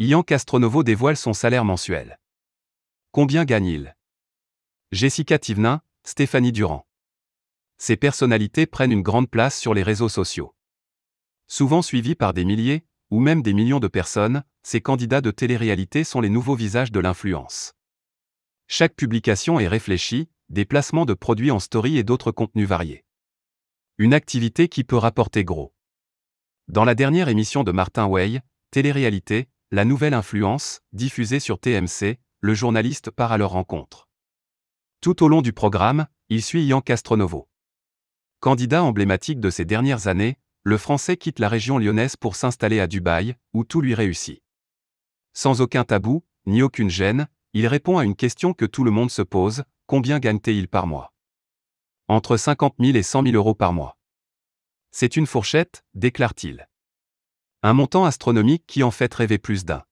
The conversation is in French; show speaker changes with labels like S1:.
S1: Ian Castronovo dévoile son salaire mensuel. Combien gagne-t-il? Jessica Thivenin, Stéphanie Durand. Ces personnalités prennent une grande place sur les réseaux sociaux. Souvent suivis par des milliers, ou même des millions de personnes, ces candidats de télé-réalité sont les nouveaux visages de l'influence. Chaque publication est réfléchie, des placements de produits en story et d'autres contenus variés. Une activité qui peut rapporter gros. Dans la dernière émission de Martin Way, Télé-réalité, la nouvelle influence, diffusée sur TMC, le journaliste part à leur rencontre. Tout au long du programme, il suit Ian Castronovo. Candidat emblématique de ces dernières années, le Français quitte la région lyonnaise pour s'installer à Dubaï, où tout lui réussit. Sans aucun tabou, ni aucune gêne, il répond à une question que tout le monde se pose, combien gagne-t-il par mois? Entre 50 000 et 100 000 euros par mois. C'est une fourchette, déclare-t-il. Un montant astronomique qui en fait rêver plus d'un.